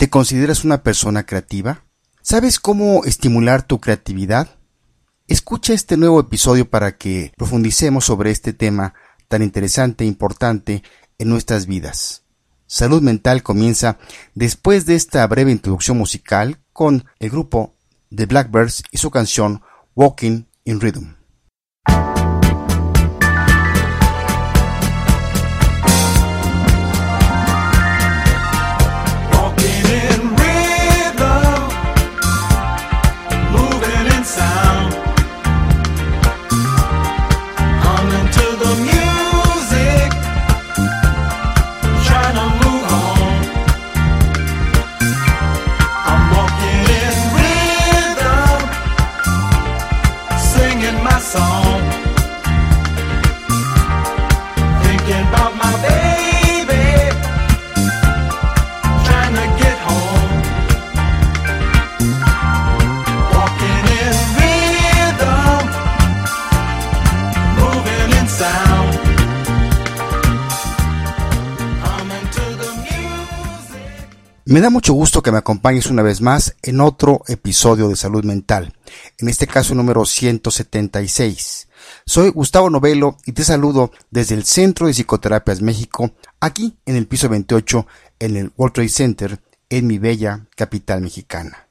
¿Te consideras una persona creativa? ¿Sabes cómo estimular tu creatividad? Escucha este nuevo episodio para que profundicemos sobre este tema tan interesante e importante en nuestras vidas. Salud Mental comienza después de esta breve introducción musical con el grupo The Blackbirds y su canción Walking in Rhythm. Me da mucho gusto que me acompañes una vez más en otro episodio de Salud Mental, en este caso número 176. Soy Gustavo Novelo y te saludo desde el Centro de Psicoterapias México, aquí en el piso 28 en el World Trade Center, en mi bella capital mexicana.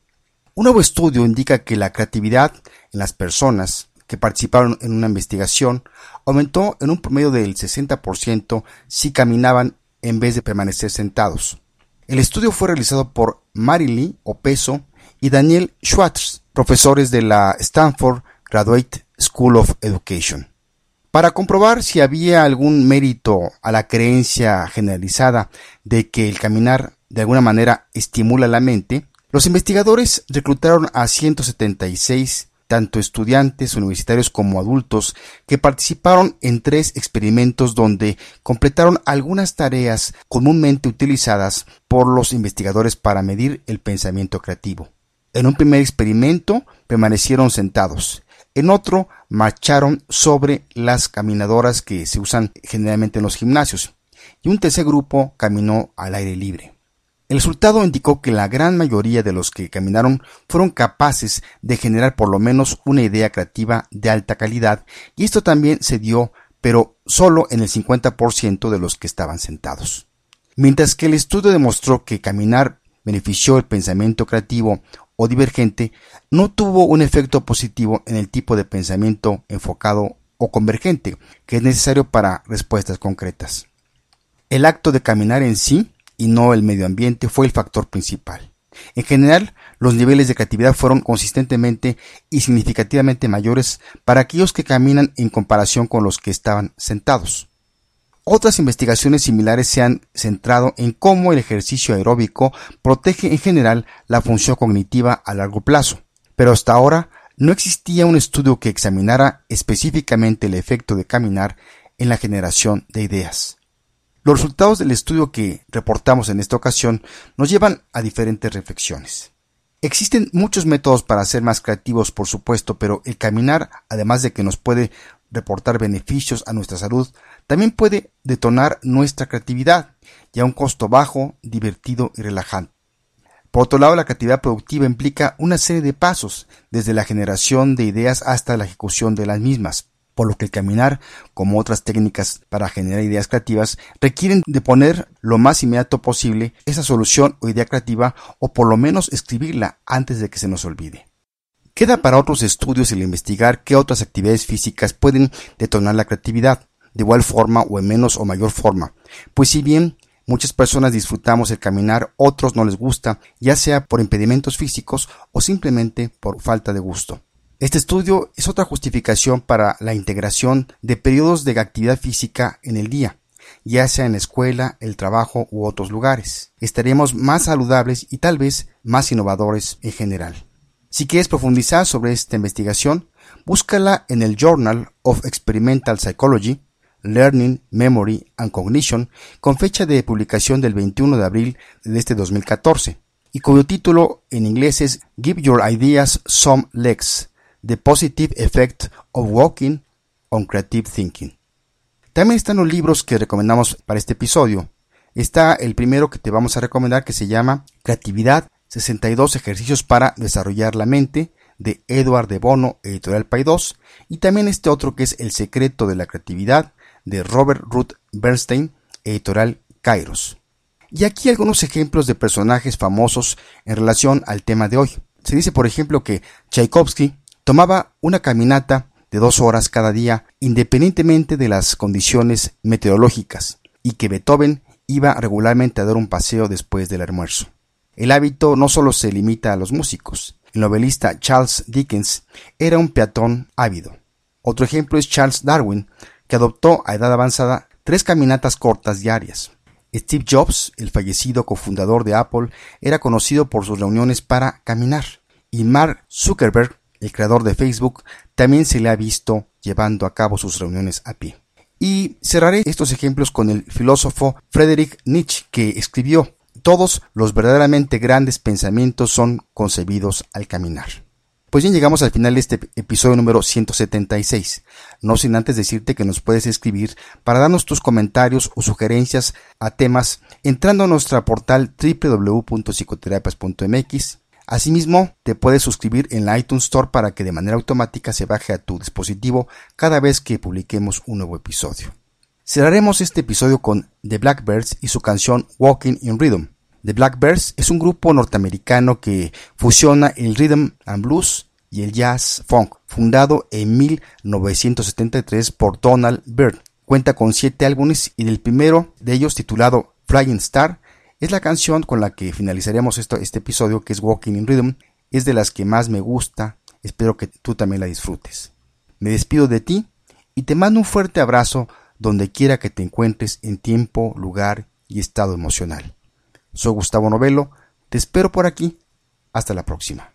Un nuevo estudio indica que la creatividad en las personas que participaron en una investigación aumentó en un promedio del 60% si caminaban en vez de permanecer sentados. El estudio fue realizado por Marily Opeso y Daniel Schwartz, profesores de la Stanford Graduate School of Education. Para comprobar si había algún mérito a la creencia generalizada de que el caminar de alguna manera estimula la mente, los investigadores reclutaron a 176 tanto estudiantes universitarios como adultos que participaron en tres experimentos donde completaron algunas tareas comúnmente utilizadas por los investigadores para medir el pensamiento creativo. En un primer experimento permanecieron sentados, en otro marcharon sobre las caminadoras que se usan generalmente en los gimnasios y un tercer grupo caminó al aire libre. El resultado indicó que la gran mayoría de los que caminaron fueron capaces de generar por lo menos una idea creativa de alta calidad y esto también se dio pero solo en el 50% de los que estaban sentados. Mientras que el estudio demostró que caminar benefició el pensamiento creativo o divergente, no tuvo un efecto positivo en el tipo de pensamiento enfocado o convergente que es necesario para respuestas concretas. El acto de caminar en sí y no el medio ambiente fue el factor principal. En general, los niveles de creatividad fueron consistentemente y significativamente mayores para aquellos que caminan en comparación con los que estaban sentados. Otras investigaciones similares se han centrado en cómo el ejercicio aeróbico protege en general la función cognitiva a largo plazo, pero hasta ahora no existía un estudio que examinara específicamente el efecto de caminar en la generación de ideas. Los resultados del estudio que reportamos en esta ocasión nos llevan a diferentes reflexiones. Existen muchos métodos para ser más creativos, por supuesto, pero el caminar, además de que nos puede reportar beneficios a nuestra salud, también puede detonar nuestra creatividad, y a un costo bajo, divertido y relajante. Por otro lado, la creatividad productiva implica una serie de pasos, desde la generación de ideas hasta la ejecución de las mismas por lo que el caminar, como otras técnicas para generar ideas creativas, requieren de poner lo más inmediato posible esa solución o idea creativa o por lo menos escribirla antes de que se nos olvide. Queda para otros estudios el investigar qué otras actividades físicas pueden detonar la creatividad, de igual forma o en menos o mayor forma, pues si bien Muchas personas disfrutamos el caminar, otros no les gusta, ya sea por impedimentos físicos o simplemente por falta de gusto. Este estudio es otra justificación para la integración de periodos de actividad física en el día, ya sea en la escuela, el trabajo u otros lugares. Estaremos más saludables y tal vez más innovadores en general. Si quieres profundizar sobre esta investigación, búscala en el Journal of Experimental Psychology, Learning, Memory and Cognition, con fecha de publicación del 21 de abril de este 2014, y cuyo título en inglés es Give Your Ideas Some Legs, The Positive Effect of Walking on Creative Thinking. También están los libros que recomendamos para este episodio. Está el primero que te vamos a recomendar que se llama Creatividad, 62 ejercicios para desarrollar la mente, de Edward de Bono, editorial Paidós, y también este otro que es El secreto de la creatividad, de Robert Ruth Bernstein, editorial Kairos. Y aquí algunos ejemplos de personajes famosos en relación al tema de hoy. Se dice, por ejemplo, que Tchaikovsky tomaba una caminata de dos horas cada día independientemente de las condiciones meteorológicas y que Beethoven iba regularmente a dar un paseo después del almuerzo. El hábito no solo se limita a los músicos. El novelista Charles Dickens era un peatón ávido. Otro ejemplo es Charles Darwin, que adoptó a edad avanzada tres caminatas cortas diarias. Steve Jobs, el fallecido cofundador de Apple, era conocido por sus reuniones para caminar. Y Mark Zuckerberg, el creador de Facebook, también se le ha visto llevando a cabo sus reuniones a pie. Y cerraré estos ejemplos con el filósofo Friedrich Nietzsche, que escribió, todos los verdaderamente grandes pensamientos son concebidos al caminar. Pues bien, llegamos al final de este episodio número 176. No sin antes decirte que nos puedes escribir para darnos tus comentarios o sugerencias a temas entrando a nuestra portal www.psicoterapias.mx. Asimismo, te puedes suscribir en la iTunes Store para que de manera automática se baje a tu dispositivo cada vez que publiquemos un nuevo episodio. Cerraremos este episodio con The Blackbirds y su canción Walking in Rhythm. The Blackbirds es un grupo norteamericano que fusiona el rhythm and blues y el jazz funk, fundado en 1973 por Donald Byrd. Cuenta con siete álbumes y del primero de ellos titulado Flying Star es la canción con la que finalizaremos este episodio que es Walking in Rhythm. Es de las que más me gusta, espero que tú también la disfrutes. Me despido de ti y te mando un fuerte abrazo donde quiera que te encuentres en tiempo, lugar y estado emocional. Soy Gustavo Novelo, te espero por aquí. Hasta la próxima.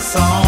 song.